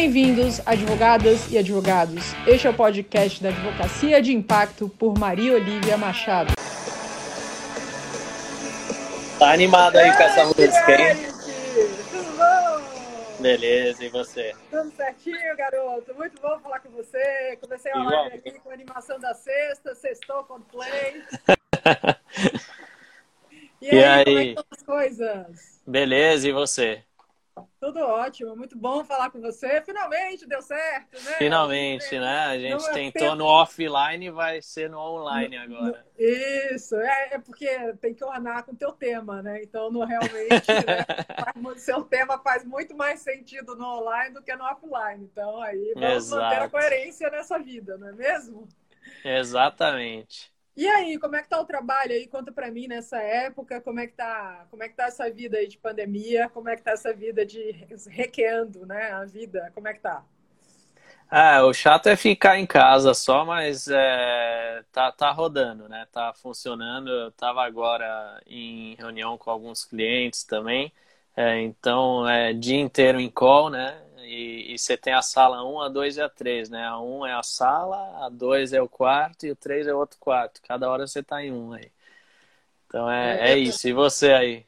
Bem-vindos, advogadas e advogados. Este é o podcast da Advocacia de Impacto por Maria Olivia Machado. Tá animado aí com essa música, hein? Tudo bom? Beleza, e você? Tudo certinho, garoto. Muito bom falar com você. Comecei a Igual. live aqui com a animação da sexta, sextou com play. E, E aí, como é aí? que estão as coisas? Beleza, e você? Tudo ótimo, muito bom falar com você. Finalmente deu certo, né? Finalmente, né? A gente Não é tentou tempo. no offline e vai ser no online agora. Isso, é, é porque tem que ornar com o teu tema, né? Então, no, realmente, né, seu tema faz muito mais sentido no online do que no offline. Então, aí vamos manter a Exato. coerência nessa vida, não é mesmo? Exatamente. E aí, como é que tá o trabalho aí? Conta pra mim nessa época, como é que tá, como é que tá essa vida aí de pandemia? Como é que tá essa vida de requeando, né? A vida, como é que tá? Ah, o chato é ficar em casa só, mas é, tá, tá rodando, né? Tá funcionando. Eu tava agora em reunião com alguns clientes também. É, então, é dia inteiro em call, né? E, e você tem a sala 1, a 2 e a 3, né? A 1 é a sala, a 2 é o quarto e o 3 é o outro quarto. Cada hora você tá em um aí. Então é, É, é isso. E você aí?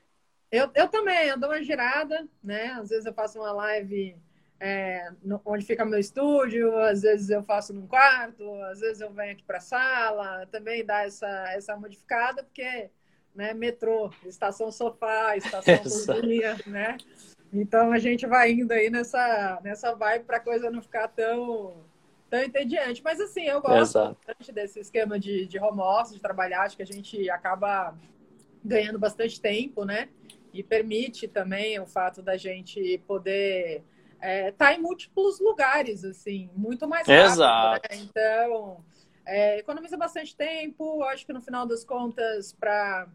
Eu, eu também, eu dou uma girada, né? Às vezes eu faço uma live é, no- onde fica meu estúdio, às vezes eu faço num quarto, às vezes eu venho aqui para a sala, também dá essa, essa modificada, porque né, metrô, estação sofá, estação cozinha, né? Então a gente vai indo aí nessa, nessa vibe para a coisa não ficar tão, tão entediante. Mas assim, eu gosto Exato. bastante desse esquema de, de home office, de trabalhar, acho que a gente acaba ganhando bastante tempo, né? E permite também o fato da gente poder estar em múltiplos lugares, assim, muito mais rápido, Exato. né? Então, é, economiza bastante tempo, acho que no final das contas, para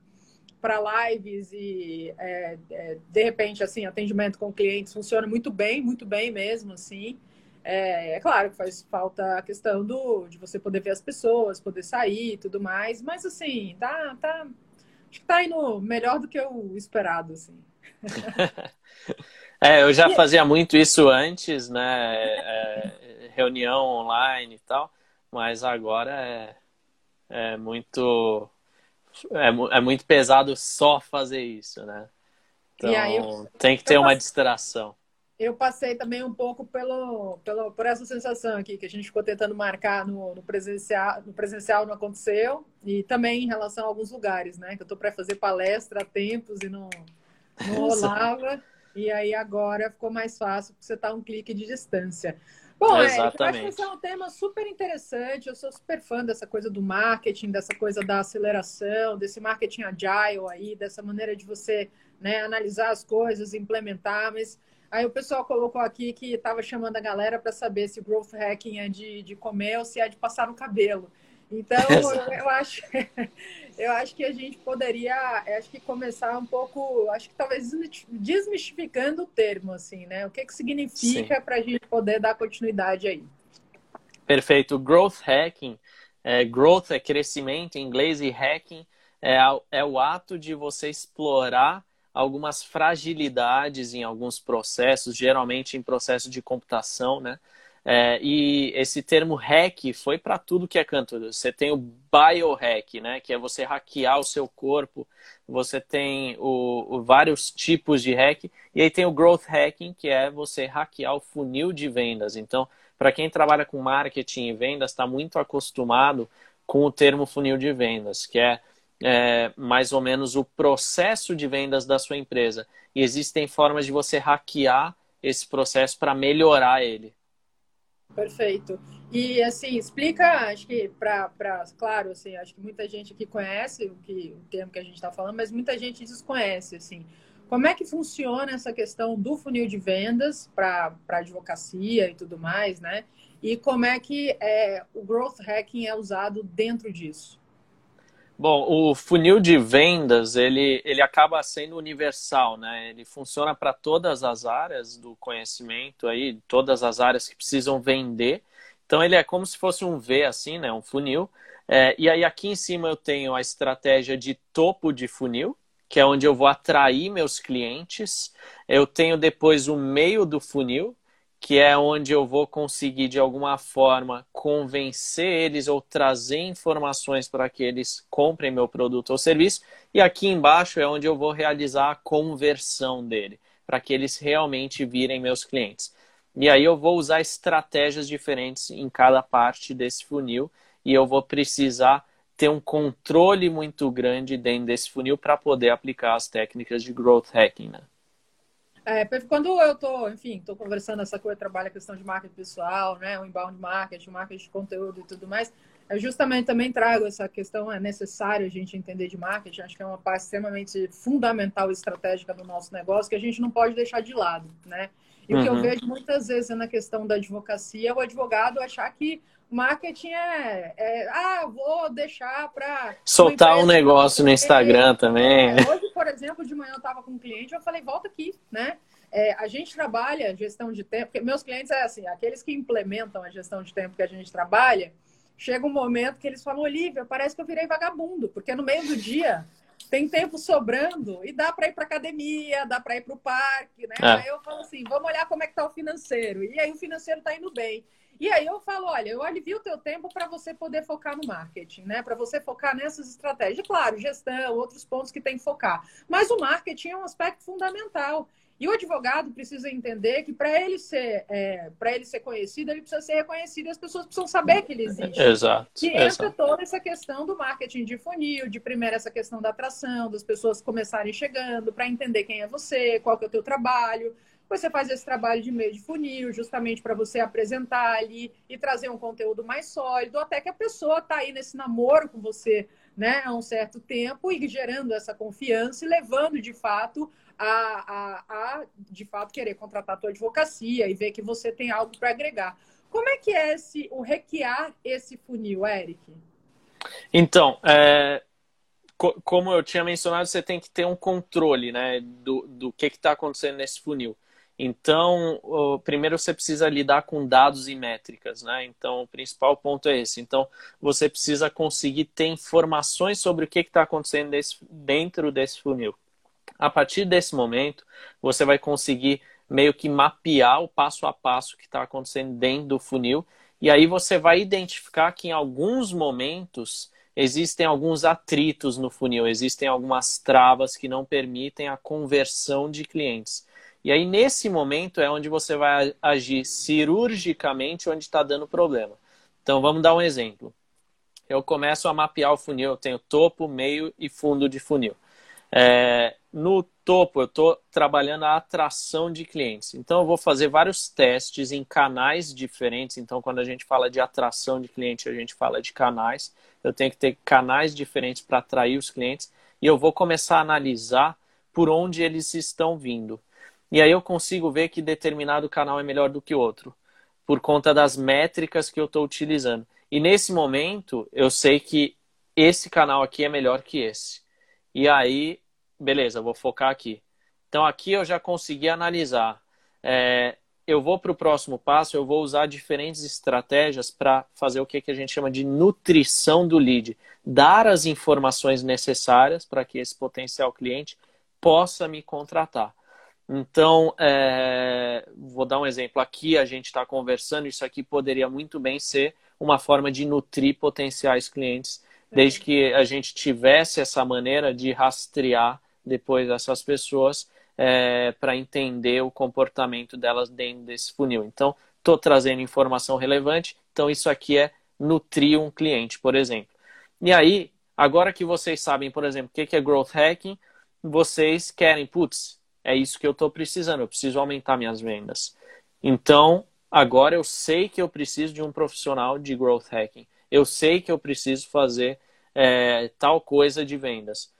para lives e é, é, de repente assim atendimento com clientes funciona muito bem muito bem mesmo assim é, é claro que faz falta a questão do de você poder ver as pessoas poder sair e tudo mais mas assim tá tá acho que tá indo melhor do que o esperado assim É, eu já fazia muito isso antes, né? É, reunião online e tal, mas agora é, é muito é, é muito pesado só fazer isso, né? Então aí eu- tem que ter uma passo- distração. eu passei também um pouco pelo, pelo por essa sensação aqui que a gente ficou tentando marcar no, no presencial no presencial não aconteceu e também em relação a alguns lugares né que eu estou para fazer palestra há tempos e não não rolava e aí agora ficou mais fácil porque você está a um clique de distância bom Érico, eu acho que Exatamente. esse é um tema super interessante eu sou super fã dessa coisa do marketing dessa coisa da aceleração desse marketing agile aí dessa maneira de você né, analisar as coisas implementar mas Aí o pessoal colocou aqui que estava chamando a galera para saber se growth hacking é de, de comer ou se é de passar no cabelo. Então, eu, acho, eu acho que a gente poderia, acho que começar um pouco, acho que talvez desmistificando o termo, assim, né? O que, que significa para a gente poder dar continuidade aí? Perfeito. Growth hacking, é, growth é crescimento em inglês e hacking é, é o ato de você explorar algumas fragilidades em alguns processos, geralmente em processo de computação, né? É, e esse termo hack foi para tudo que é canto. Você tem o biohack, né? Que é você hackear o seu corpo. Você tem o, o vários tipos de hack. E aí tem o growth hacking, que é você hackear o funil de vendas. Então, para quem trabalha com marketing e vendas, está muito acostumado com o termo funil de vendas, que é, é, mais ou menos o processo de vendas da sua empresa. E existem formas de você hackear esse processo para melhorar ele. Perfeito. E assim, explica, acho que para, claro, assim, acho que muita gente aqui conhece o que o termo que a gente está falando, mas muita gente desconhece, assim. Como é que funciona essa questão do funil de vendas para advocacia e tudo mais, né? E como é que é, o growth hacking é usado dentro disso? Bom, o funil de vendas, ele, ele acaba sendo universal, né? Ele funciona para todas as áreas do conhecimento aí, todas as áreas que precisam vender. Então, ele é como se fosse um V, assim, né? Um funil. É, e aí, aqui em cima eu tenho a estratégia de topo de funil, que é onde eu vou atrair meus clientes. Eu tenho depois o meio do funil, que é onde eu vou conseguir de alguma forma convencer eles ou trazer informações para que eles comprem meu produto ou serviço. E aqui embaixo é onde eu vou realizar a conversão dele, para que eles realmente virem meus clientes. E aí eu vou usar estratégias diferentes em cada parte desse funil e eu vou precisar ter um controle muito grande dentro desse funil para poder aplicar as técnicas de growth hacking. Né? É, quando eu estou, enfim, estou conversando essa coisa, trabalho a questão de marketing pessoal, né, o inbound marketing, marketing de conteúdo e tudo mais, eu justamente também trago essa questão, é necessário a gente entender de marketing, acho que é uma parte extremamente fundamental e estratégica do nosso negócio, que a gente não pode deixar de lado, né? E uhum. o que eu uhum. vejo muitas vezes na questão da advocacia, é o advogado achar que marketing é, é ah, vou deixar para soltar um negócio no Instagram também. É, hoje, por exemplo, de manhã eu estava com um cliente, eu falei volta aqui, né? É, a gente trabalha gestão de tempo, porque meus clientes é assim, aqueles que implementam a gestão de tempo que a gente trabalha, chega um momento que eles falam, Olivia, parece que eu virei vagabundo, porque no meio do dia tem tempo sobrando e dá para ir para academia, dá para ir para o parque, né? É. Aí eu falo assim, vamos olhar como é que tá o financeiro. E aí o financeiro está indo bem. E aí eu falo, olha, eu alivio o teu tempo para você poder focar no marketing, né? Para você focar nessas estratégias. Claro, gestão, outros pontos que tem que focar. Mas o marketing é um aspecto fundamental. E o advogado precisa entender que para ele ser é, para ele ser conhecido, ele precisa ser reconhecido e as pessoas precisam saber que ele existe. Exato. E entra exato. toda essa questão do marketing de funil, de primeiro essa questão da atração, das pessoas começarem chegando para entender quem é você, qual que é o teu trabalho. Você faz esse trabalho de meio de funil, justamente para você apresentar ali e trazer um conteúdo mais sólido, até que a pessoa está aí nesse namoro com você né, há um certo tempo e gerando essa confiança e levando de fato a, a, a de fato querer contratar a tua advocacia e ver que você tem algo para agregar. Como é que é esse, o requear esse funil, Eric? Então, é, co como eu tinha mencionado, você tem que ter um controle né, do, do que está acontecendo nesse funil. Então, primeiro você precisa lidar com dados e métricas, né? Então, o principal ponto é esse. Então, você precisa conseguir ter informações sobre o que está acontecendo desse, dentro desse funil. A partir desse momento, você vai conseguir meio que mapear o passo a passo que está acontecendo dentro do funil. E aí você vai identificar que em alguns momentos existem alguns atritos no funil, existem algumas travas que não permitem a conversão de clientes. E aí, nesse momento, é onde você vai agir cirurgicamente onde está dando problema. Então, vamos dar um exemplo. Eu começo a mapear o funil, eu tenho topo, meio e fundo de funil. É, no topo, eu estou trabalhando a atração de clientes. Então, eu vou fazer vários testes em canais diferentes. Então, quando a gente fala de atração de cliente, a gente fala de canais. Eu tenho que ter canais diferentes para atrair os clientes. E eu vou começar a analisar por onde eles estão vindo. E aí eu consigo ver que determinado canal é melhor do que outro, por conta das métricas que eu estou utilizando. E nesse momento, eu sei que esse canal aqui é melhor que esse. E aí, beleza, vou focar aqui. Então aqui eu já consegui analisar. É, eu vou para o próximo passo, eu vou usar diferentes estratégias para fazer o que, que a gente chama de nutrição do lead. Dar as informações necessárias para que esse potencial cliente possa me contratar. Então, é, vou dar um exemplo. Aqui a gente está conversando, isso aqui poderia muito bem ser uma forma de nutrir potenciais clientes, desde que a gente tivesse essa maneira de rastrear depois essas pessoas é, para entender o comportamento delas dentro desse funil. Então, estou trazendo informação relevante, então isso aqui é nutrir um cliente, por exemplo. E aí, agora que vocês sabem, por exemplo, o que é growth hacking, vocês querem, putz, é isso que eu estou precisando, eu preciso aumentar minhas vendas. Então, agora eu sei que eu preciso de um profissional de growth hacking. Eu sei que eu preciso fazer é, tal coisa de vendas.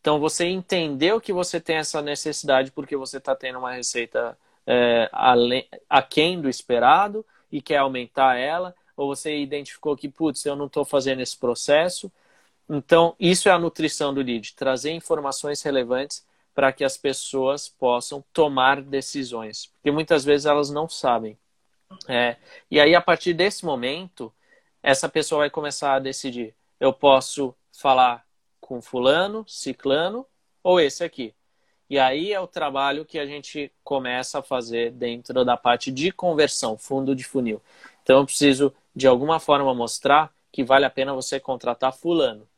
Então, você entendeu que você tem essa necessidade porque você está tendo uma receita é, além, aquém do esperado e quer aumentar ela, ou você identificou que, putz, eu não estou fazendo esse processo. Então, isso é a nutrição do lead, trazer informações relevantes para que as pessoas possam tomar decisões, porque muitas vezes elas não sabem. É, e aí, a partir desse momento, essa pessoa vai começar a decidir: eu posso falar com Fulano, Ciclano ou esse aqui. E aí é o trabalho que a gente começa a fazer dentro da parte de conversão, fundo de funil. Então eu preciso de alguma forma mostrar que vale a pena você contratar fulano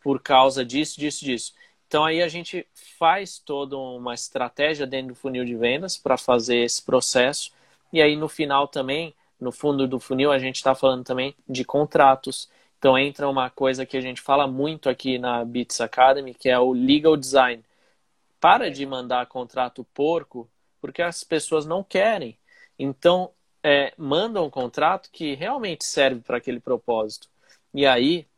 por causa disso, disso, disso. Então aí a gente faz toda uma estratégia dentro do funil de vendas para fazer esse processo. E aí no final também, no fundo do funil, a gente está falando também de contratos. Então entra uma coisa que a gente fala muito aqui na Beats Academy, que é o legal design. Para de mandar contrato porco, porque as pessoas não querem. Então é, manda um contrato que realmente serve para aquele propósito. E aí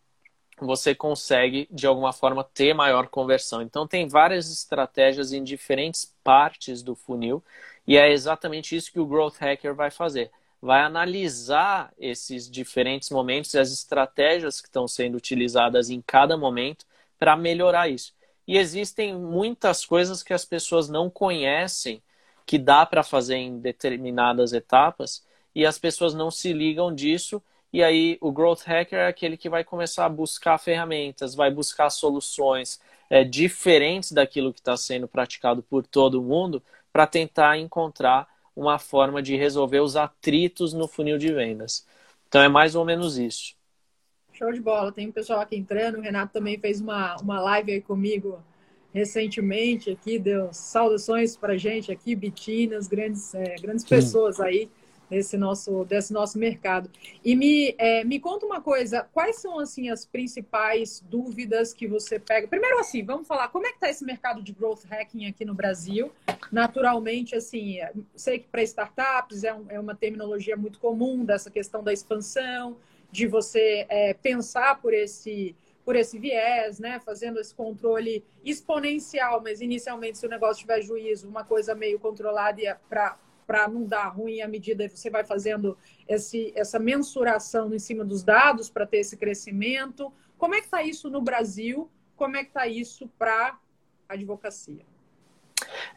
você consegue, de alguma forma, ter maior conversão. Então, tem várias estratégias em diferentes partes do funil, e é exatamente isso que o Growth Hacker vai fazer. Vai analisar esses diferentes momentos e as estratégias que estão sendo utilizadas em cada momento para melhorar isso. E existem muitas coisas que as pessoas não conhecem que dá para fazer em determinadas etapas e as pessoas não se ligam disso e aí o growth hacker é aquele que vai começar a buscar ferramentas, vai buscar soluções é, diferentes daquilo que está sendo praticado por todo mundo para tentar encontrar uma forma de resolver os atritos no funil de vendas. Então é mais ou menos isso. Show de bola. Tem um pessoal aqui entrando. O Renato também fez uma, uma live aí comigo recentemente aqui, deu saudações para gente aqui, Bitinas, grandes, é, grandes pessoas aí desse nosso, desse nosso mercado. E me, é, me conta uma coisa, quais são assim as principais dúvidas que você pega? Primeiro assim, vamos falar como é que está esse mercado de growth hacking aqui no Brasil. Naturalmente, assim, sei que para startups é, um, é, uma terminologia muito comum dessa questão da expansão, de você é, pensar por esse por esse viés, né, fazendo esse controle exponencial, mas inicialmente se o negócio tiver juízo, uma coisa meio controlada para para não dar ruim à medida que você vai fazendo esse, essa mensuração em cima dos dados para ter esse crescimento. Como é que está isso no Brasil? Como é que está isso para a advocacia?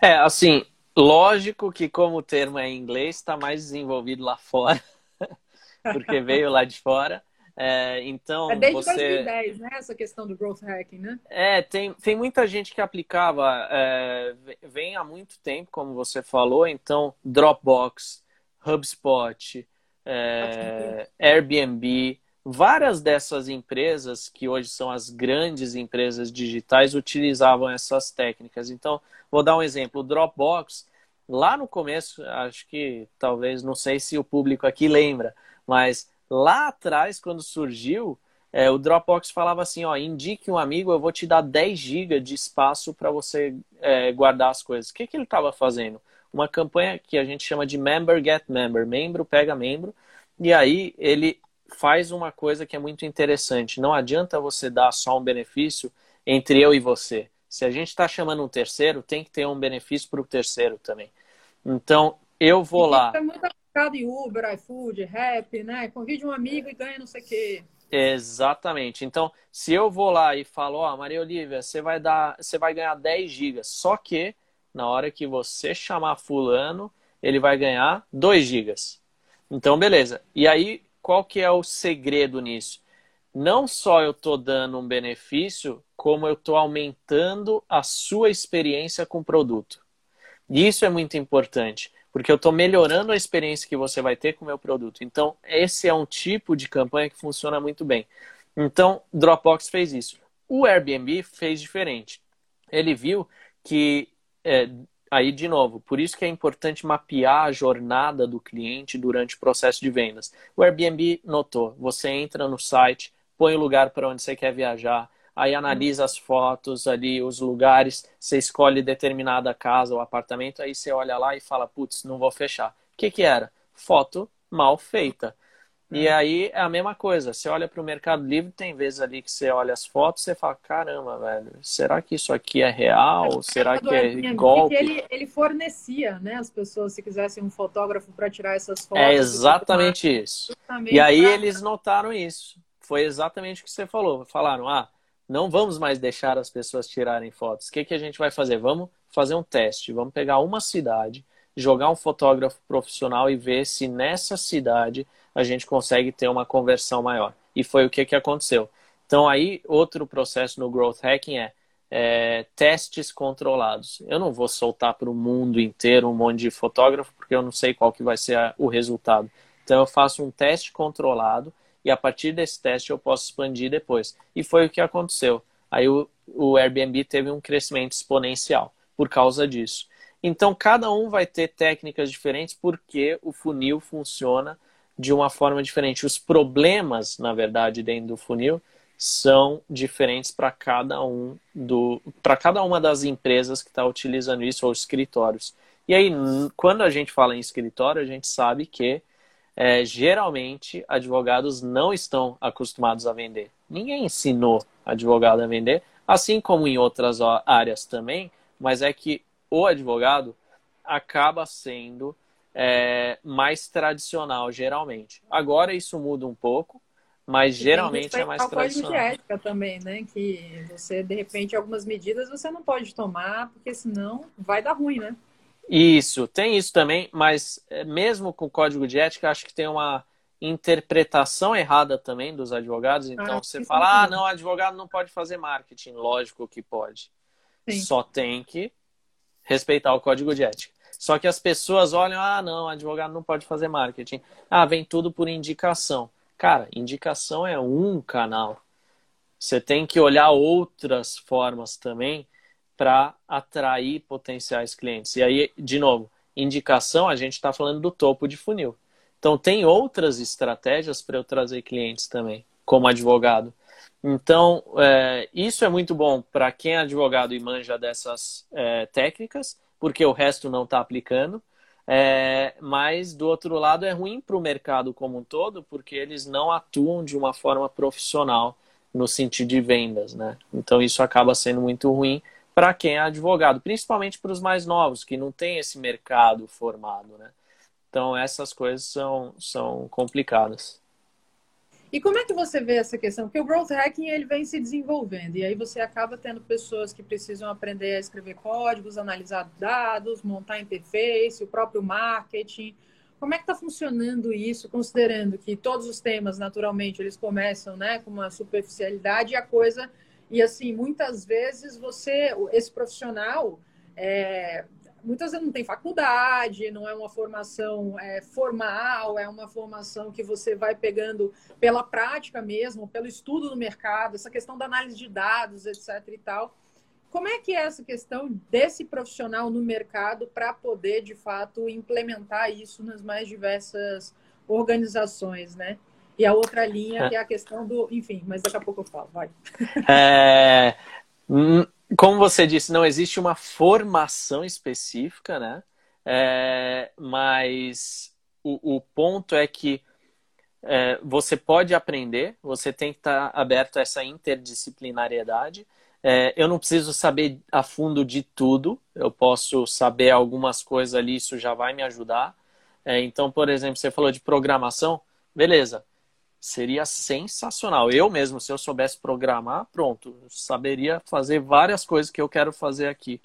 É, assim, lógico que como o termo é em inglês, está mais desenvolvido lá fora, porque veio lá de fora. É, então, é desde você... 2010, né? Essa questão do growth hacking, né? É, tem, tem muita gente que aplicava, é, vem há muito tempo, como você falou, então Dropbox, HubSpot, é, Airbnb, várias dessas empresas que hoje são as grandes empresas digitais utilizavam essas técnicas. Então, vou dar um exemplo, o Dropbox, lá no começo, acho que talvez, não sei se o público aqui lembra, mas Lá atrás, quando surgiu, é, o Dropbox falava assim, ó, indique um amigo, eu vou te dar 10 GB de espaço para você é, guardar as coisas. O que, que ele estava fazendo? Uma campanha que a gente chama de Member Get Member, membro pega membro, e aí ele faz uma coisa que é muito interessante. Não adianta você dar só um benefício entre eu e você. Se a gente está chamando um terceiro, tem que ter um benefício para o terceiro também. Então, eu vou lá. É muito mercado em Uber, iFood, Rap, né? Convide um amigo e ganha não sei o quê. Exatamente. Então, se eu vou lá e falo, ó, oh, Maria Olivia, você vai dar, você vai ganhar 10 gigas. Só que na hora que você chamar fulano, ele vai ganhar 2 gigas. Então, beleza. E aí, qual que é o segredo nisso? Não só eu estou dando um benefício, como eu estou aumentando a sua experiência com o produto. E isso é muito importante porque eu estou melhorando a experiência que você vai ter com o meu produto. Então, esse é um tipo de campanha que funciona muito bem. Então, Dropbox fez isso. O Airbnb fez diferente. Ele viu que, é, aí de novo, por isso que é importante mapear a jornada do cliente durante o processo de vendas. O Airbnb notou, você entra no site, põe o lugar para onde você quer viajar, aí analisa as fotos ali, os lugares, você escolhe determinada casa ou apartamento, aí você olha lá e fala, putz, não vou fechar. O que, que era? Foto mal feita. E uhum. aí é a mesma coisa. Você olha para o Mercado Livre, tem vezes ali que você olha as fotos e você fala: caramba, velho, será que isso aqui é real? será que é golpe? Ele, ele fornecia, né, as pessoas, se quisessem um fotógrafo para tirar essas fotos. É exatamente isso. E aí eles notaram isso. Foi exatamente o que você falou. Falaram: ah, não vamos mais deixar as pessoas tirarem fotos. O que, que a gente vai fazer? Vamos fazer um teste. Vamos pegar uma cidade, jogar um fotógrafo profissional e ver se nessa cidade a gente consegue ter uma conversão maior. E foi o que, que aconteceu. Então, aí, outro processo no Growth Hacking é é, testes controlados. Eu não vou soltar para o mundo inteiro um monte de fotógrafo, porque eu não sei qual que vai ser a, o resultado. Então eu faço um teste controlado e a partir desse teste eu posso expandir depois. E foi o que aconteceu. Aí o, o Airbnb teve um crescimento exponencial por causa disso. Então cada um vai ter técnicas diferentes porque o funil funciona de uma forma diferente. Os problemas, na verdade, dentro do funil são diferentes para cada um do para cada uma das empresas que está utilizando isso ou escritórios. E aí, quando a gente fala em escritório, a gente sabe que é, geralmente advogados não estão acostumados a vender. Ninguém ensinou advogado a vender, assim como em outras áreas também, mas é que o advogado acaba sendo é, mais tradicional, geralmente. Agora isso muda um pouco, mas geralmente é mais tradicional. de ética também, né? Que você, de repente, algumas medidas você não pode tomar, porque senão vai dar ruim, né? Isso, tem isso também, mas é, mesmo com o código de ética, acho que tem uma interpretação errada também dos advogados. Então ah, você fala, ah, não, advogado não pode fazer marketing. Lógico que pode. Sim. Só tem que respeitar o código de ética. Só que as pessoas olham, ah, não, advogado não pode fazer marketing. Ah, vem tudo por indicação. Cara, indicação é um canal. Você tem que olhar outras formas também para atrair potenciais clientes. E aí, de novo, indicação, a gente está falando do topo de funil. Então, tem outras estratégias para eu trazer clientes também, como advogado. Então, é, isso é muito bom para quem é advogado e manja dessas é, técnicas, porque o resto não está aplicando. É, mas, do outro lado, é ruim para o mercado como um todo, porque eles não atuam de uma forma profissional no sentido de vendas, né? Então, isso acaba sendo muito ruim para quem é advogado, principalmente para os mais novos, que não tem esse mercado formado, né? Então, essas coisas são, são complicadas. E como é que você vê essa questão? Porque o growth hacking ele vem se desenvolvendo e aí você acaba tendo pessoas que precisam aprender a escrever códigos, analisar dados, montar interface, o próprio marketing. Como é que está funcionando isso, considerando que todos os temas, naturalmente, eles começam né, com uma superficialidade e a coisa... E assim, muitas vezes você, esse profissional, é, muitas vezes não tem faculdade, não é uma formação é, formal, é uma formação que você vai pegando pela prática mesmo, pelo estudo do mercado, essa questão da análise de dados, etc. e tal. Como é que é essa questão desse profissional no mercado para poder, de fato, implementar isso nas mais diversas organizações, né? E a outra linha, que é a questão do. Enfim, mas daqui a pouco eu falo, vai. É, como você disse, não existe uma formação específica, né? É, mas o, o, ponto é que é, você pode aprender, você tem que estar aberto a essa interdisciplinariedade. É, eu não preciso saber a fundo de tudo, eu posso saber algumas coisas ali, isso já vai me ajudar. É, então, por exemplo, você falou de programação, beleza seria sensacional. Eu mesmo, se eu soubesse programar, pronto, saberia fazer várias coisas que eu quero fazer aqui.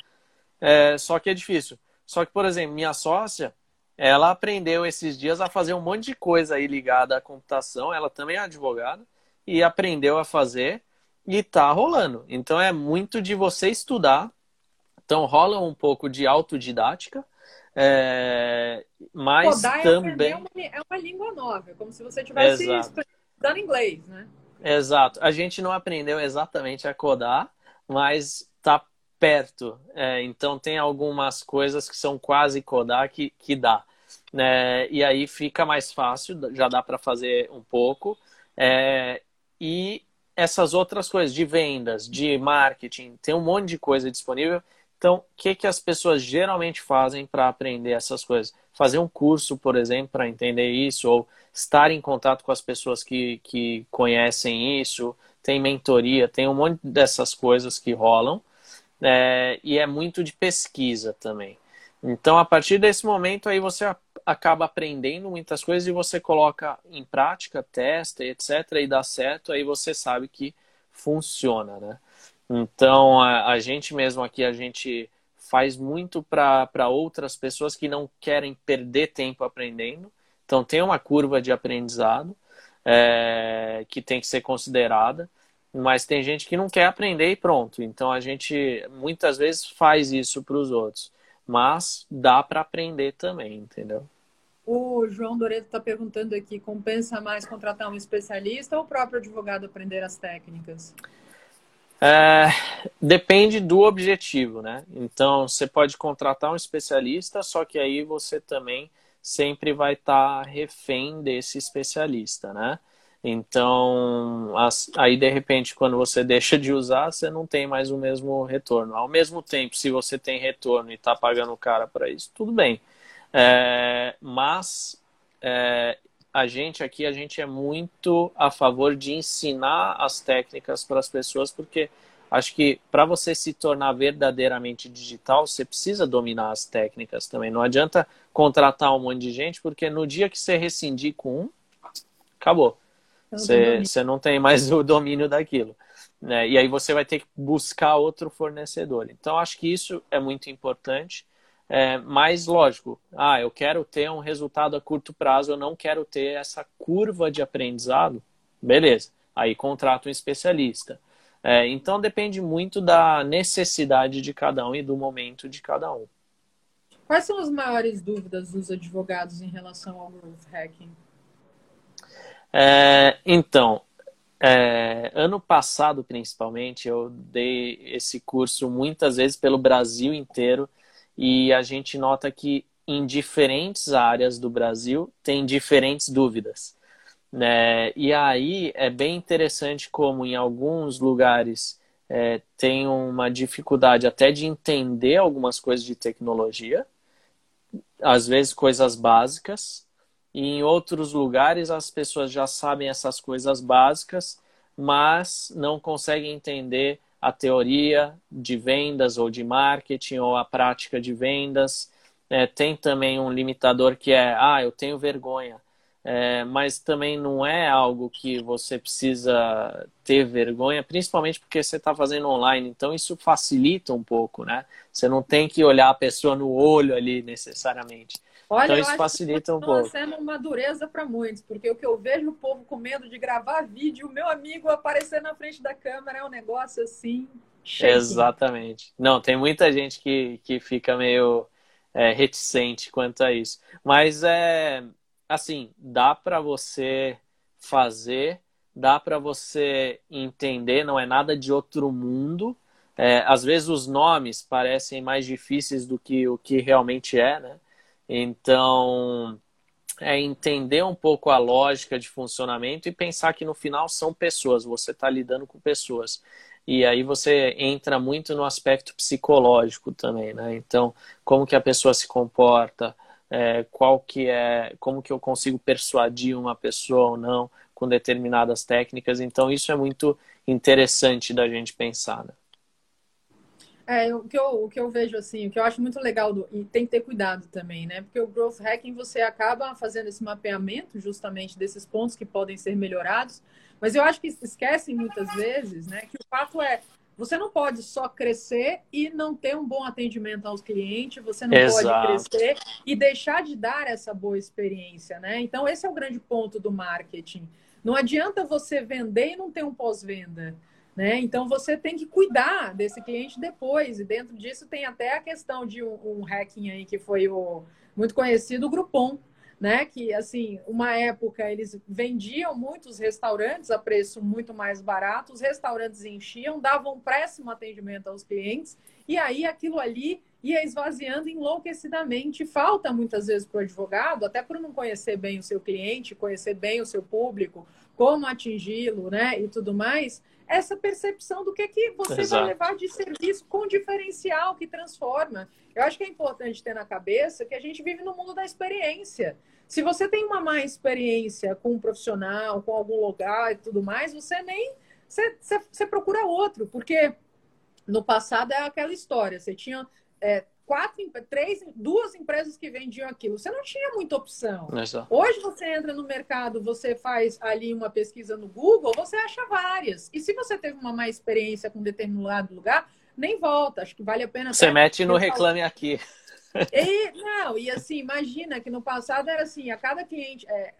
É, só que é difícil. Só que, por exemplo, minha sócia, ela aprendeu esses dias a fazer um monte de coisa aí ligada à computação. Ela também é advogada e aprendeu a fazer e tá rolando. Então é muito de você estudar. Então rola um pouco de autodidática é, mas Codar também. É uma, é uma língua nova, como se você estivesse estudando inglês, né? Exato. A gente não aprendeu exatamente a codar, mas está perto. É, então tem algumas coisas que são quase codar que, que dá. Né? E aí fica mais fácil, já dá para fazer um pouco. É, e essas outras coisas de vendas, de marketing, tem um monte de coisa disponível então, o que, que as pessoas geralmente fazem para aprender essas coisas? Fazer um curso, por exemplo, para entender isso, ou estar em contato com as pessoas que, que conhecem isso, tem mentoria, tem um monte dessas coisas que rolam, é, e é muito de pesquisa também. Então, a partir desse momento, aí você acaba aprendendo muitas coisas e você coloca em prática, testa, etc., e dá certo, aí você sabe que funciona, né? Então, a, a gente mesmo aqui, a gente faz muito para outras pessoas que não querem perder tempo aprendendo. Então, tem uma curva de aprendizado é, que tem que ser considerada. mas tem gente que não quer aprender e pronto. Então a gente muitas vezes faz isso para os outros, mas dá para aprender também, entendeu? O João Doreto está perguntando aqui: compensa mais contratar um especialista ou o próprio advogado aprender as técnicas? É, depende do objetivo, né? Então, você pode contratar um especialista, só que aí você também sempre vai estar tá refém desse especialista, né? Então, aí de repente, quando você deixa de usar, você não tem mais o mesmo retorno. Ao mesmo tempo, se você tem retorno e está pagando o cara para isso, tudo bem. É, mas é, a gente aqui, a gente é muito a favor de ensinar as técnicas para as pessoas, porque acho que para você se tornar verdadeiramente digital, você precisa dominar as técnicas também. Não adianta contratar um monte de gente, porque no dia que você rescindir com um, acabou. Você, você não tem mais o domínio daquilo. Né? E aí você vai ter que buscar outro fornecedor. Então, acho que isso é muito importante. É, mas, lógico, ah, eu quero ter um resultado a curto prazo, eu não quero ter essa curva de aprendizado. Beleza, aí contrato um especialista. É, então, depende muito da necessidade de cada um e do momento de cada um. Quais são as maiores dúvidas dos advogados em relação ao growth hacking? É, então, é, ano passado, principalmente, eu dei esse curso muitas vezes pelo Brasil inteiro e a gente nota que em diferentes áreas do Brasil tem diferentes dúvidas. Né? E aí é bem interessante como em alguns lugares é, tem uma dificuldade até de entender algumas coisas de tecnologia, às vezes coisas básicas, e em outros lugares as pessoas já sabem essas coisas básicas, mas não conseguem entender a teoria de vendas ou de marketing ou a prática de vendas. É, tem também um limitador que é, ah, eu tenho vergonha. É, mas também não é algo que você precisa ter vergonha, principalmente porque você está fazendo online. Então isso facilita um pouco, né? Você não tem que olhar a pessoa no olho ali necessariamente. Olha, então isso facilita um pouco. sendo uma dureza para muitos, porque o que eu vejo o povo com medo de gravar vídeo, o meu amigo aparecer na frente da câmera é um negócio assim. Exatamente. Não, tem muita gente que, que fica meio é, reticente quanto a isso. Mas é assim, dá para você fazer, dá para você entender, não é nada de outro mundo. É, às vezes os nomes parecem mais difíceis do que o que realmente é, né? Então, é entender um pouco a lógica de funcionamento e pensar que no final são pessoas, você está lidando com pessoas. E aí você entra muito no aspecto psicológico também, né? Então, como que a pessoa se comporta, é, qual que é, como que eu consigo persuadir uma pessoa ou não com determinadas técnicas. Então, isso é muito interessante da gente pensar, né? É, o que, eu, o que eu vejo assim, o que eu acho muito legal, do, e tem que ter cuidado também, né? Porque o growth hacking você acaba fazendo esse mapeamento justamente desses pontos que podem ser melhorados, mas eu acho que esquecem muitas vezes, né? Que o fato é, você não pode só crescer e não ter um bom atendimento aos clientes, você não Exato. pode crescer e deixar de dar essa boa experiência, né? Então, esse é o grande ponto do marketing. Não adianta você vender e não ter um pós-venda. Né? Então você tem que cuidar desse cliente depois, e dentro disso tem até a questão de um, um hacking aí que foi o muito conhecido, o Groupon, né? Que assim, uma época eles vendiam muitos restaurantes a preço muito mais barato, os restaurantes enchiam, davam um péssimo atendimento aos clientes, e aí aquilo ali ia esvaziando enlouquecidamente. Falta muitas vezes para o advogado, até por não conhecer bem o seu cliente, conhecer bem o seu público, como atingi-lo, né? E tudo mais essa percepção do que, que você Exato. vai levar de serviço com diferencial que transforma. Eu acho que é importante ter na cabeça que a gente vive no mundo da experiência. Se você tem uma má experiência com um profissional, com algum lugar e tudo mais, você nem. Você, você, você procura outro, porque no passado é aquela história. Você tinha é, quatro, três, duas empresas que vendiam aquilo. Você não tinha muita opção. Hoje você entra no mercado, você faz ali uma pesquisa no Google, você acha várias. E se você teve uma má experiência com determinado lugar, nem volta. Acho que vale a pena. Você mete no reclame aqui. E, não, e assim, imagina que no passado era assim, a cada cliente. É,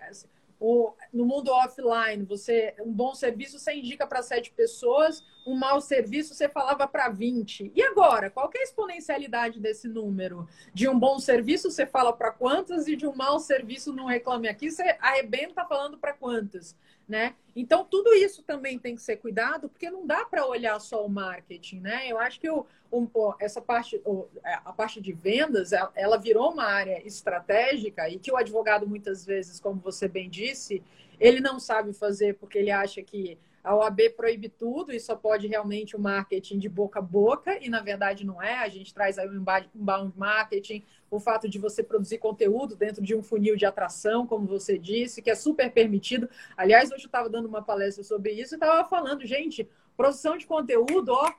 o, no mundo offline, você um bom serviço você indica para sete pessoas, um mau serviço você falava para 20. E agora, qual é a exponencialidade desse número? De um bom serviço você fala para quantas e de um mau serviço não reclame aqui, você arrebenta falando para quantas, né? Então tudo isso também tem que ser cuidado, porque não dá para olhar só o marketing, né? Eu acho que o, o, essa parte, o, é, a parte de vendas, ela virou uma área estratégica e que o advogado muitas vezes, como você bem disse, ele não sabe fazer porque ele acha que a OAB proíbe tudo e só pode realmente o marketing de boca a boca, e na verdade não é. A gente traz aí o inbound marketing, o fato de você produzir conteúdo dentro de um funil de atração, como você disse, que é super permitido. Aliás, hoje eu estava dando uma palestra sobre isso e estava falando, gente, produção de conteúdo, ó,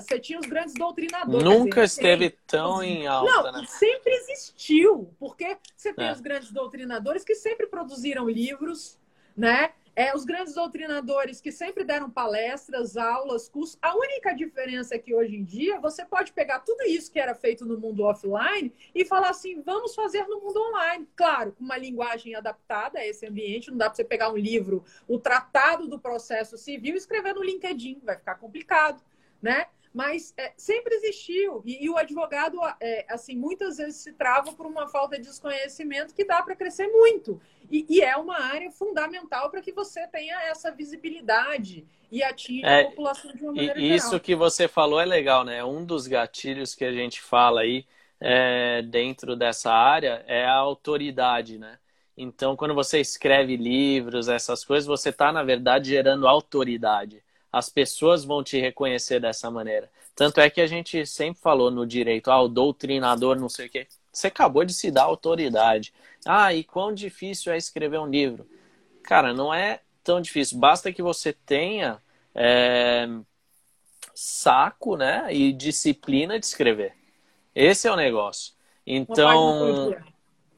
você tinha os grandes doutrinadores. Nunca esteve tão em alta, não, né? Sempre existiu, porque você tem é. os grandes doutrinadores que sempre produziram livros, né? É, os grandes doutrinadores que sempre deram palestras, aulas, cursos. A única diferença é que hoje em dia você pode pegar tudo isso que era feito no mundo offline e falar assim: vamos fazer no mundo online. Claro, com uma linguagem adaptada a esse ambiente. Não dá para você pegar um livro, o Tratado do Processo Civil, e escrever no LinkedIn. Vai ficar complicado, né? Mas é, sempre existiu. E, e o advogado, é, assim, muitas vezes se trava por uma falta de desconhecimento que dá para crescer muito. E, e, é uma área fundamental para que você tenha essa visibilidade e atinja é, a população de uma maneira e, Isso que você falou é legal, né? Um dos gatilhos que a gente fala aí é, dentro dessa área é a autoridade, né? Então, quando você escreve livros, essas coisas, você está, na verdade, gerando autoridade as pessoas vão te reconhecer dessa maneira. Tanto é que a gente sempre falou no direito, ah, o doutrinador, não sei o quê. Você acabou de se dar autoridade. Ah, e quão difícil é escrever um livro? Cara, não é tão difícil. Basta que você tenha é, saco, né, e disciplina de escrever. Esse é o negócio. Então,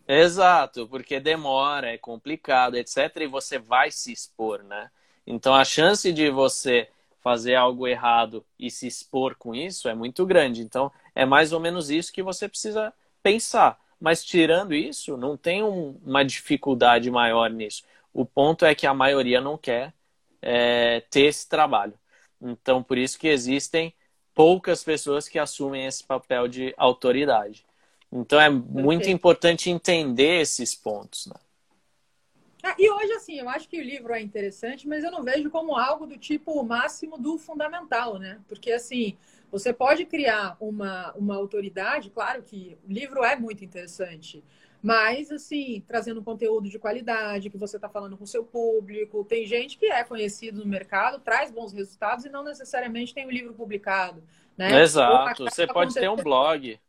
exato, porque demora, é complicado, etc. E você vai se expor, né? Então a chance de você fazer algo errado e se expor com isso é muito grande. Então é mais ou menos isso que você precisa pensar. Mas tirando isso, não tem um, uma dificuldade maior nisso. O ponto é que a maioria não quer é, ter esse trabalho. Então por isso que existem poucas pessoas que assumem esse papel de autoridade. Então é muito importante entender esses pontos. Né? Ah, e hoje, assim, eu acho que o livro é interessante, mas eu não vejo como algo do tipo máximo do fundamental, né? Porque, assim, você pode criar uma, uma autoridade, claro que o livro é muito interessante, mas, assim, trazendo conteúdo de qualidade, que você está falando com o seu público. Tem gente que é conhecido no mercado, traz bons resultados e não necessariamente tem o um livro publicado. Né? Exato. Você pode ter um blog.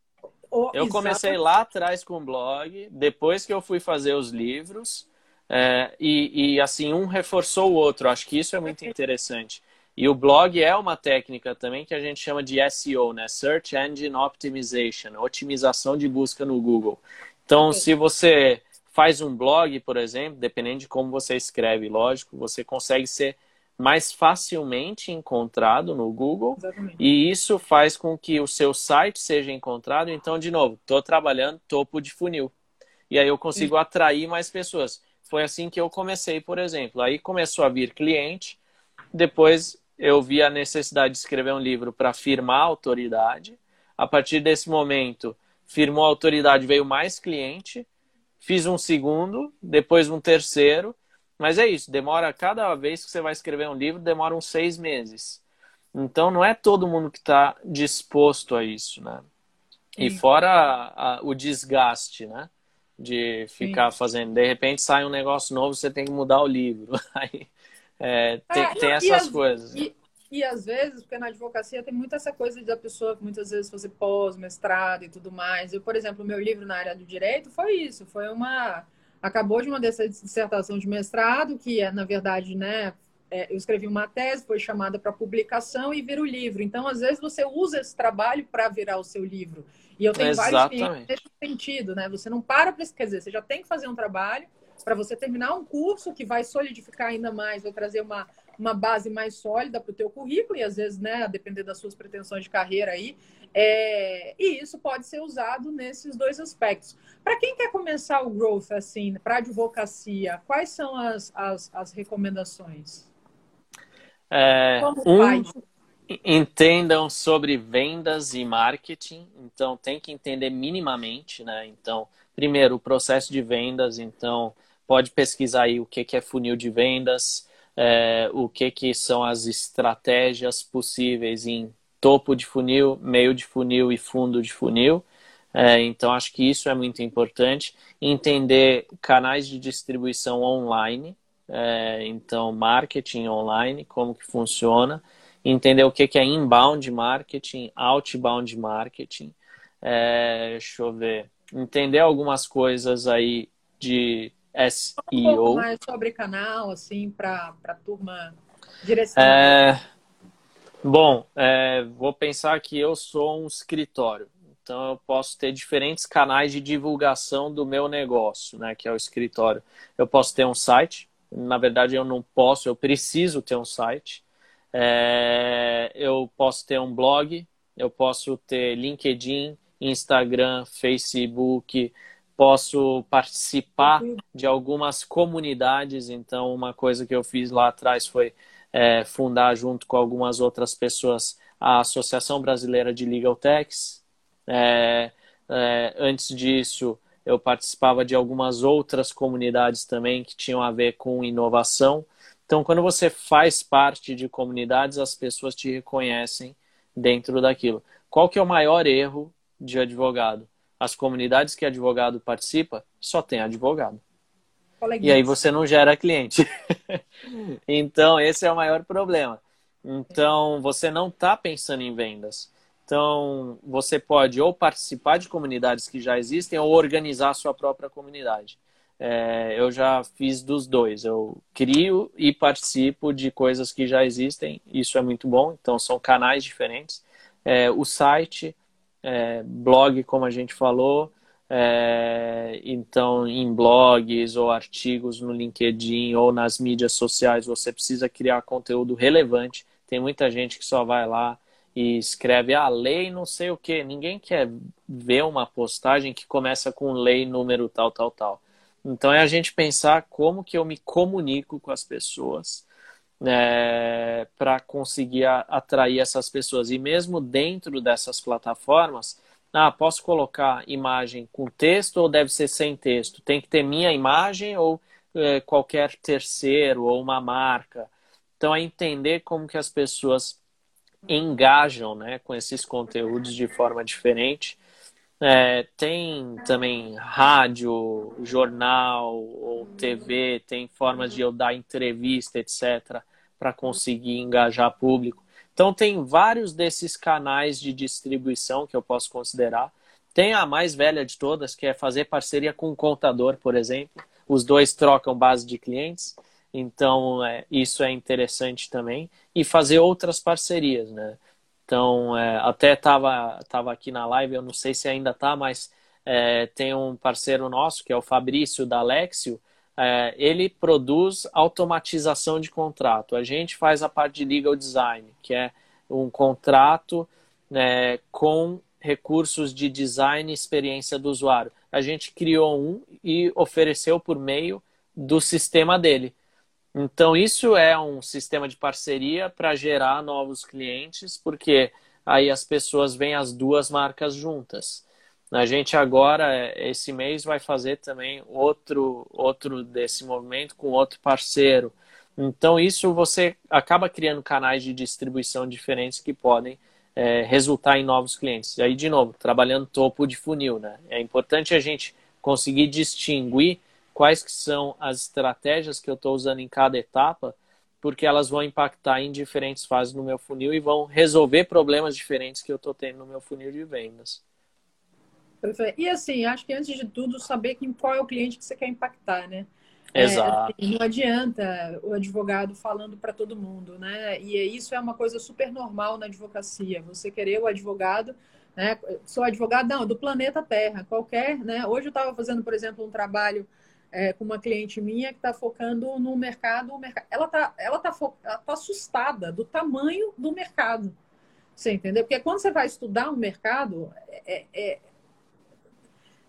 eu comecei lá atrás com o blog, depois que eu fui fazer os livros. É, e, e, assim, um reforçou o outro. Acho que isso é muito interessante. E o blog é uma técnica também que a gente chama de SEO, né? Search Engine Optimization, otimização de busca no Google. Então, se você faz um blog, por exemplo, dependendo de como você escreve, lógico, você consegue ser mais facilmente encontrado no Google Exatamente. e isso faz com que o seu site seja encontrado. Então, de novo, estou trabalhando topo de funil e aí eu consigo Sim. atrair mais pessoas. Foi assim que eu comecei, por exemplo. Aí começou a vir cliente, depois eu vi a necessidade de escrever um livro para firmar a autoridade. A partir desse momento, firmou a autoridade, veio mais cliente. Fiz um segundo, depois um terceiro. Mas é isso, demora cada vez que você vai escrever um livro, demora uns seis meses. Então não é todo mundo que está disposto a isso, né? E fora a, a, o desgaste, né? De ficar Sim. fazendo. De repente sai um negócio novo, você tem que mudar o livro. Aí é, tem, é, tem essas e, coisas. E, e às vezes, porque na advocacia tem muito essa coisa da pessoa muitas vezes fazer pós, mestrado e tudo mais. Eu, por exemplo, meu livro na área do direito foi isso, foi uma acabou de uma dessa dissertação de mestrado que é na verdade, né, é, eu escrevi uma tese, foi chamada para publicação e vira o livro. Então, às vezes você usa esse trabalho para virar o seu livro. E eu tenho Exatamente. vários clientes nesse sentido, né? Você não para para quer dizer, você já tem que fazer um trabalho para você terminar um curso que vai solidificar ainda mais, vai trazer uma, uma base mais sólida para o teu currículo e às vezes, né, a depender das suas pretensões de carreira aí, é, e isso pode ser usado nesses dois aspectos. Para quem quer começar o growth, assim, para advocacia, quais são as, as, as recomendações? É, um, entendam sobre vendas e marketing, então tem que entender minimamente, né? Então, primeiro, o processo de vendas, então pode pesquisar aí o que, que é funil de vendas, é, o que, que são as estratégias possíveis em topo de funil, meio de funil e fundo de funil. É, então, acho que isso é muito importante. Entender canais de distribuição online, é, então, marketing online, como que funciona. Entender o que, que é inbound marketing, outbound marketing. É, deixa eu ver. Entender algumas coisas aí de SEO. Um pouco mais sobre canal, assim, para a turma direcionar. É... Bom, é, vou pensar que eu sou um escritório. Então, eu posso ter diferentes canais de divulgação do meu negócio, né, que é o escritório. Eu posso ter um site. Na verdade, eu não posso, eu preciso ter um site. É, eu posso ter um blog. Eu posso ter LinkedIn, Instagram, Facebook, posso participar de algumas comunidades. Então, uma coisa que eu fiz lá atrás foi é, fundar, junto com algumas outras pessoas, a Associação Brasileira de Legal Techs. É, é, antes disso, eu participava de algumas outras comunidades também que tinham a ver com inovação. Então, quando você faz parte de comunidades, as pessoas te reconhecem dentro daquilo. Qual que é o maior erro de advogado? as comunidades que advogado participa só tem advogado. E aí você não gera cliente. então, esse é o maior problema. Então, você não está pensando em vendas. Então, você pode ou participar de comunidades que já existem ou organizar a sua própria comunidade. É, eu já fiz dos dois. Eu crio e participo de coisas que já existem. Isso é muito bom. Então, são canais diferentes. É, o site é, blog, como a gente falou, é, então em blogs ou artigos no LinkedIn ou nas mídias sociais você precisa criar conteúdo relevante. Tem muita gente que só vai lá e escreve a ah, lei não sei o que. Ninguém quer ver uma postagem que começa com lei número tal, tal, tal. Então é a gente pensar como que eu me comunico com as pessoas é, para conseguir atrair essas pessoas. E mesmo dentro dessas plataformas, ah, posso colocar imagem com texto ou deve ser sem texto? Tem que ter minha imagem ou é, qualquer terceiro ou uma marca? Então, é entender como que as pessoas engajam né, com esses conteúdos de forma diferente. É, tem também rádio, jornal ou TV, tem formas de eu dar entrevista, etc para conseguir engajar público. Então, tem vários desses canais de distribuição que eu posso considerar. Tem a mais velha de todas, que é fazer parceria com um contador, por exemplo. Os dois trocam base de clientes, então é, isso é interessante também. E fazer outras parcerias, né? Então, é, até estava tava aqui na live, eu não sei se ainda está, mas é, tem um parceiro nosso, que é o Fabrício da Alexio, é, ele produz automatização de contrato. A gente faz a parte de legal design, que é um contrato né, com recursos de design e experiência do usuário. A gente criou um e ofereceu por meio do sistema dele. Então, isso é um sistema de parceria para gerar novos clientes, porque aí as pessoas veem as duas marcas juntas. A gente agora, esse mês, vai fazer também outro, outro desse movimento com outro parceiro. Então, isso você acaba criando canais de distribuição diferentes que podem é, resultar em novos clientes. E aí, de novo, trabalhando topo de funil, né? É importante a gente conseguir distinguir quais que são as estratégias que eu estou usando em cada etapa, porque elas vão impactar em diferentes fases no meu funil e vão resolver problemas diferentes que eu estou tendo no meu funil de vendas. E assim, acho que antes de tudo, saber quem, qual é o cliente que você quer impactar, né? Exato. É, não adianta o advogado falando para todo mundo, né? E isso é uma coisa super normal na advocacia. Você querer o advogado, né? Sou advogado, não, do planeta Terra, qualquer, né? Hoje eu estava fazendo, por exemplo, um trabalho é, com uma cliente minha que está focando no mercado. Ela está ela tá, ela tá assustada do tamanho do mercado. Você entendeu? Porque quando você vai estudar um mercado, é, é,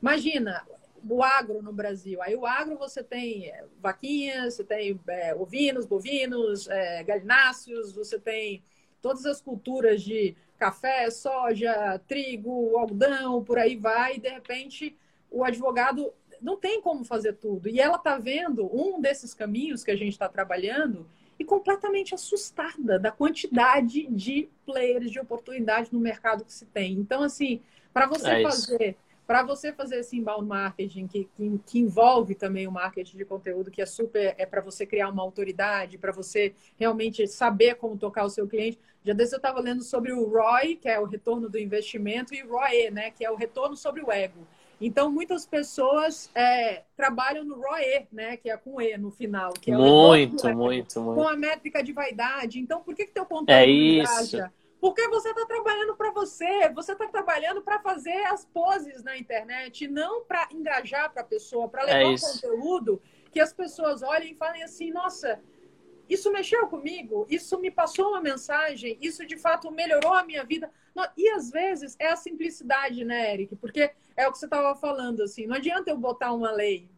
imagina o agro no Brasil. Aí o agro você tem é, vaquinhas, você tem é, ovinos, bovinos, é, galináceos, você tem todas as culturas de café, soja, trigo, algodão, por aí vai, e de repente o advogado não tem como fazer tudo. E ela está vendo um desses caminhos que a gente está trabalhando e completamente assustada da quantidade de players, de oportunidade no mercado que se tem. Então, assim, para você é fazer para você fazer esse inbound marketing que, que, que, envolve também o marketing de conteúdo, que é super, é para você criar uma autoridade, para você realmente saber como tocar o seu cliente. Já desse eu estava lendo sobre o ROI, que é o retorno do investimento, e o ROE, né, que é o retorno sobre o ego. Então, muitas pessoas é, trabalham no ROE, né, que é com E no final. Que é muito, ego, muito, muito. Com a métrica de vaidade. Então, por que, que teu conteúdo é isso. engaja? Porque você está trabalhando para você, você está trabalhando para fazer as poses na internet, não para engajar para a pessoa, para levar é um conteúdo que as pessoas olhem e falem assim: nossa, isso mexeu comigo, isso me passou uma mensagem, isso de fato melhorou a minha vida. E às vezes é a simplicidade, né, Eric? Porque é o que você estava falando, assim, não adianta eu botar uma lei.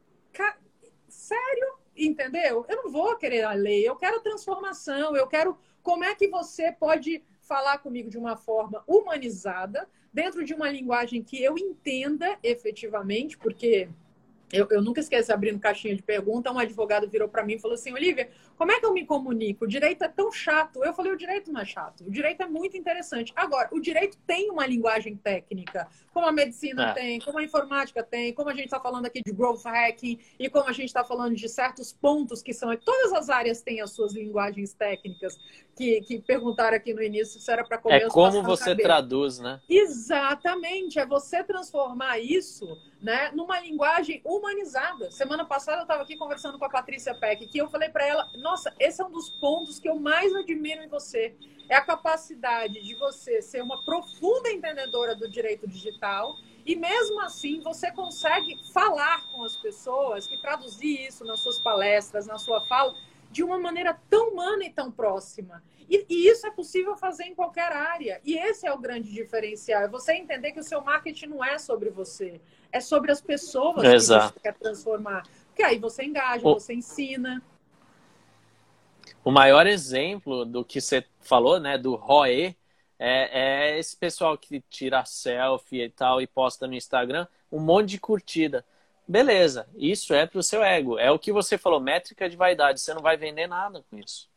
Sério? Entendeu? Eu não vou querer a lei, eu quero transformação, eu quero como é que você pode falar comigo de uma forma humanizada, dentro de uma linguagem que eu entenda efetivamente, porque eu, eu, nunca esqueço, abrindo caixinha de pergunta, um advogado virou para mim e falou assim: Olivia, como é que eu me comunico? O direito é tão chato. Eu falei: o direito não é chato. O direito é muito interessante. Agora, o direito tem uma linguagem técnica, como a medicina é. tem, como a informática tem, como a gente está falando aqui de growth hacking e como a gente está falando de certos pontos que são. Todas as áreas têm as suas linguagens técnicas, que, que perguntaram aqui no início se era para comer. É como você traduz, né? Exatamente. É você transformar isso né, numa linguagem humanizada. Semana passada eu estava aqui conversando com a Patrícia Peck, que eu falei para ela, nossa, esse é um dos pontos que eu mais admiro em você, é a capacidade de você ser uma profunda entendedora do direito digital e mesmo assim você consegue falar com as pessoas e traduzir isso nas suas palestras, na sua fala, de uma maneira tão humana e tão próxima. E, e, isso é possível fazer em qualquer área. E esse é o grande diferencial. É você entender que o seu marketing não é sobre você, é sobre as pessoas Exato. que você quer transformar. Porque aí você engaja, o... você ensina. O maior exemplo do que você falou, né, do ROE, é, é esse pessoal que tira selfie e tal e posta no Instagram um monte de curtida. Beleza, isso é para o seu ego. É o que você falou, métrica de vaidade. Você não vai vender nada com isso.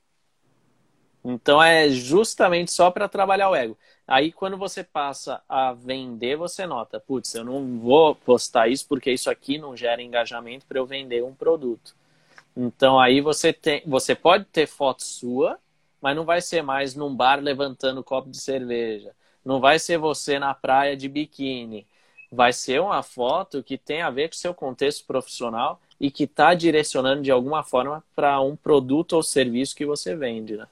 Então é justamente só para trabalhar o ego. Aí quando você passa a vender, você nota, putz, eu não vou postar isso porque isso aqui não gera engajamento para eu vender um produto. Então aí você tem, você pode ter foto sua, mas não vai ser mais num bar levantando copo de cerveja. Não vai ser você na praia de biquíni vai ser uma foto que tem a ver com o seu contexto profissional e que está direcionando de alguma forma para um produto ou serviço que você vende, né?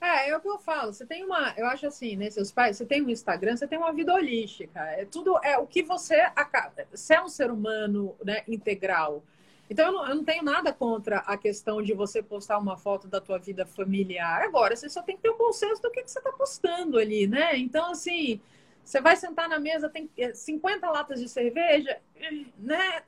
É, é o que eu falo. Você tem uma, eu acho assim, né, seus pais, você tem um Instagram, você tem uma vida holística. É tudo é o que você acaba. Você é um ser humano, né, integral. Então eu não, eu não, tenho nada contra a questão de você postar uma foto da tua vida familiar. Agora, você só tem que ter um bom senso do que, que você está postando ali, né? Então, assim, você vai sentar na mesa, tem 50 é, latas de cerveja, né?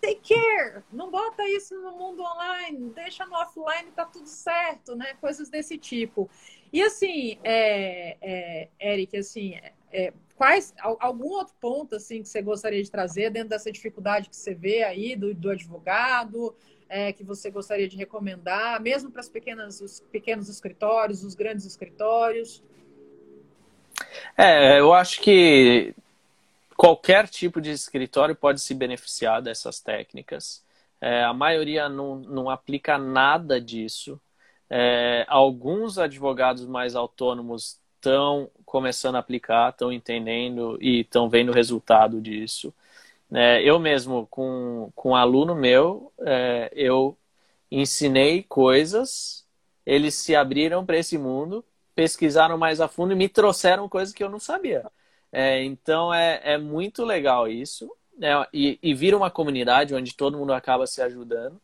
Take care! Não bota isso no mundo online, deixa no offline, tá tudo certo, né? Coisas desse tipo. E assim, é, é, Eric, assim, é, é quais algum outro ponto assim que você gostaria de trazer dentro dessa dificuldade que você vê aí do, do advogado, é, que você gostaria de recomendar, mesmo para as pequenas, os pequenos escritórios, os grandes escritórios? É, eu acho que qualquer tipo de escritório pode se beneficiar dessas técnicas. É, a maioria não, não aplica nada disso. É, alguns advogados mais autônomos estão começando a aplicar, estão entendendo e estão vendo o resultado disso. É, eu mesmo, com, com um aluno meu, é, eu ensinei coisas, eles se abriram para esse mundo pesquisaram mais a fundo e me trouxeram coisas que eu não sabia. É, então é, é muito legal isso. é, e, e vira uma comunidade onde todo mundo acaba se ajudando.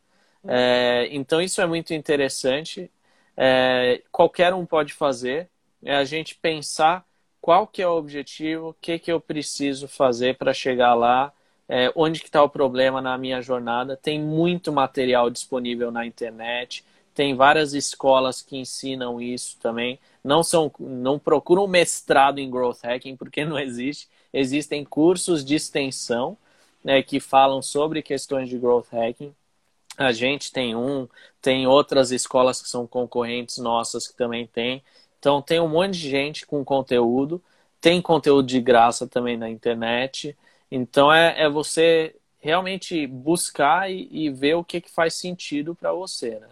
É, então isso é muito interessante. É, qualquer um pode fazer. É a gente pensar qual que é o objetivo, o que, que eu preciso fazer para chegar lá, é, onde que está o problema na minha jornada. Tem muito material disponível na internet. Tem várias escolas que ensinam isso também. Não são, não procuram mestrado em growth hacking porque não existe. Existem cursos de extensão né, que falam sobre questões de growth hacking. A gente tem um, tem outras escolas que são concorrentes nossas que também tem. Então tem um monte de gente com conteúdo, tem conteúdo de graça também na internet. Então é, é você realmente buscar e, e, ver o que, que faz sentido para você, né?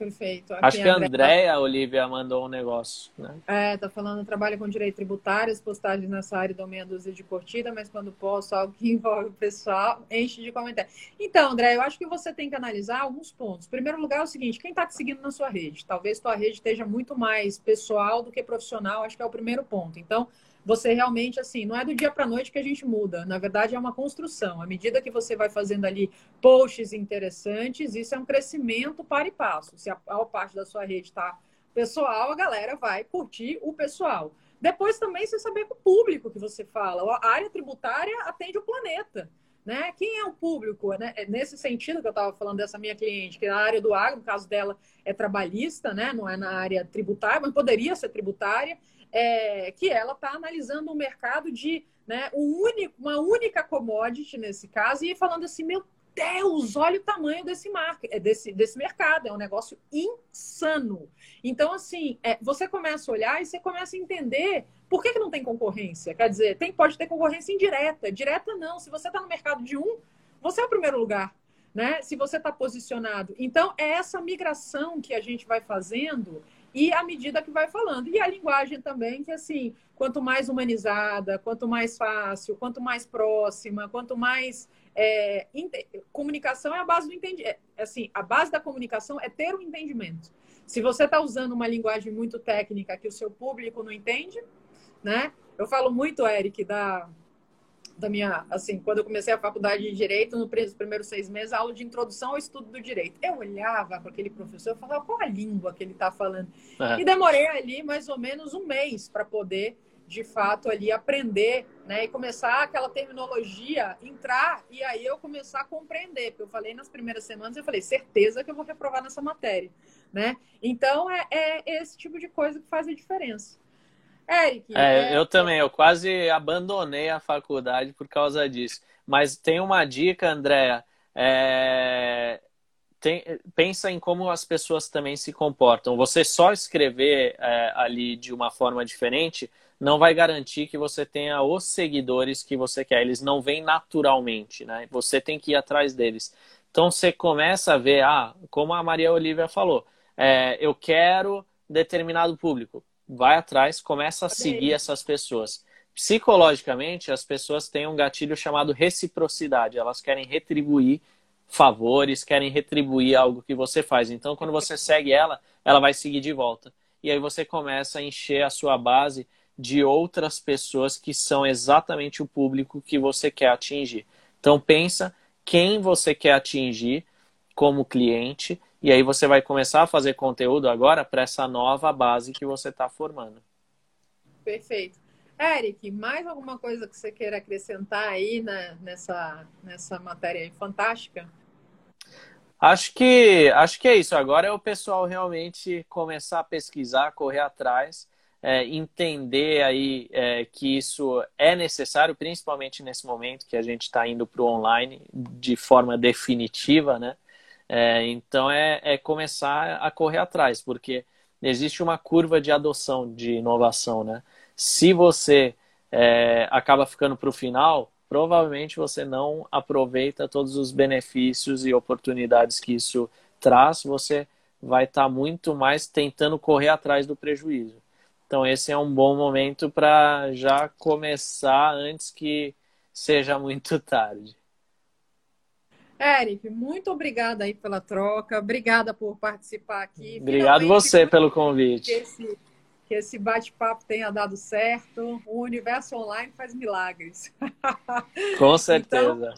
Perfeito. Aqui Acho que a Andréia, a Olivia, mandou um negócio, né? É, tá falando, trabalho com direito tributário, postagens nessa área dou meia dúzia de curtida, mas quando posso, algo que envolve o pessoal, enche de comentário. Então, André, eu acho que você tem que analisar alguns pontos. Em primeiro lugar, é o seguinte, quem está te seguindo na sua rede? Talvez tua rede esteja muito mais pessoal do que profissional, acho que é o primeiro ponto. Então, você realmente, assim, não é do dia para noite que a gente muda. Na verdade, é uma construção. À medida que você vai fazendo ali posts interessantes, isso é um crescimento para e passo. Se a, a parte da sua rede está pessoal, a galera vai curtir o pessoal. Depois também você saber com o público que você fala. A área tributária atende o planeta. Né? Quem é o público? Né? É nesse sentido que eu estava falando dessa minha cliente, que na área do agro, no caso dela, é trabalhista, né? não é na área tributária, mas poderia ser tributária é, que ela está analisando um mercado de né, um único, uma única commodity nesse caso e falando assim, meu Deus, olha o tamanho desse, marca, é, desse, desse mercado, é um negócio insano. Então, assim, é, você começa a olhar e você começa a entender por que, que não tem concorrência. Quer dizer, tem, pode ter concorrência indireta. Direta não. Se você está no mercado de um, você é o primeiro lugar. Né? Se você está posicionado. Então, é essa migração que a gente vai fazendo e à medida que vai falando. E a linguagem também, que assim, quanto mais humanizada, quanto mais fácil, quanto mais próxima, quanto mais. É, comunicação é a base do entendimento. É, assim, a base da comunicação é ter um entendimento. Se você está usando uma linguagem muito técnica que o seu público não entende, né? Eu falo muito, Eric, da, da minha, assim, quando eu comecei a faculdade de Direito, nos primeiros seis meses, aula de introdução ao estudo do direito. Eu olhava para aquele professor e falava, qual a língua que ele está falando? E demorei ali mais ou menos um mês para poder, de fato, ali aprender, né? E começar aquela terminologia, entrar, e aí eu começar a compreender. Porque eu falei nas primeiras semanas, eu falei, certeza que eu vou reprovar nessa matéria, né? Então, é, é esse tipo de coisa que faz a diferença. Eric. É, é, eu também, eu quase abandonei a faculdade por causa disso. Mas tem uma dica, Andréa. É, tem, pensa em como as pessoas também se comportam. Você só escrever é, ali de uma forma diferente não vai garantir que você tenha os seguidores que você quer. Eles não vêm naturalmente, né? Você tem que ir atrás deles. Então você começa a ver, ah, como a Maria Olivia falou, é, eu quero determinado público vai atrás, começa a seguir essas pessoas. Psicologicamente, as pessoas têm um gatilho chamado reciprocidade. Elas querem retribuir favores, querem retribuir algo que você faz. Então, quando você segue ela, ela vai seguir de volta. E aí você começa a encher a sua base de outras pessoas que são exatamente o público que você quer atingir. Então pensa quem você quer atingir como cliente e aí você vai começar a fazer conteúdo agora para essa nova base que você está formando. Perfeito. Eric, mais alguma coisa que você queira acrescentar aí né, nessa, nessa matéria fantástica? Acho que, acho que é isso. Agora é o pessoal realmente começar a pesquisar, correr atrás, é, entender aí é, que isso é necessário, principalmente nesse momento que a gente está indo para o online de forma definitiva, né? É, então é, é começar a correr atrás, porque existe uma curva de adoção de inovação, né? Se você é, acaba ficando para o final, provavelmente você não aproveita todos os benefícios e oportunidades que isso traz, você vai estar tá muito mais tentando correr atrás do prejuízo. Então esse é um bom momento para já começar antes que seja muito tarde. Eric, muito obrigada aí pela troca, obrigada por participar aqui. Obrigado Finalmente, você pelo convite. Esse, que esse bate-papo tenha dado certo. O universo online faz milagres. Com certeza. Então,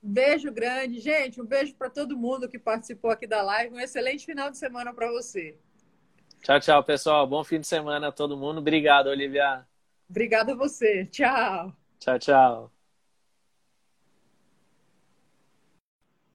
beijo grande. Gente, um beijo para todo mundo que participou aqui da live. Um excelente final de semana para você. Tchau, tchau, pessoal. Bom fim de semana a todo mundo. Obrigado, Olivia. Obrigada a você. Tchau. Tchau, tchau.